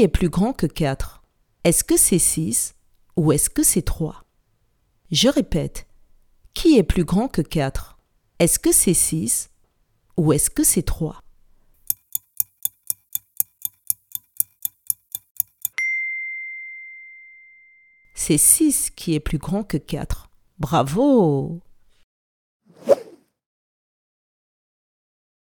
Qui est plus grand que 4 Est-ce que c'est 6 ou est-ce que c'est 3 Je répète. Qui est plus grand que 4 Est-ce que c'est 6 ou est-ce que c'est 3 C'est 6 qui est plus grand que 4. Bravo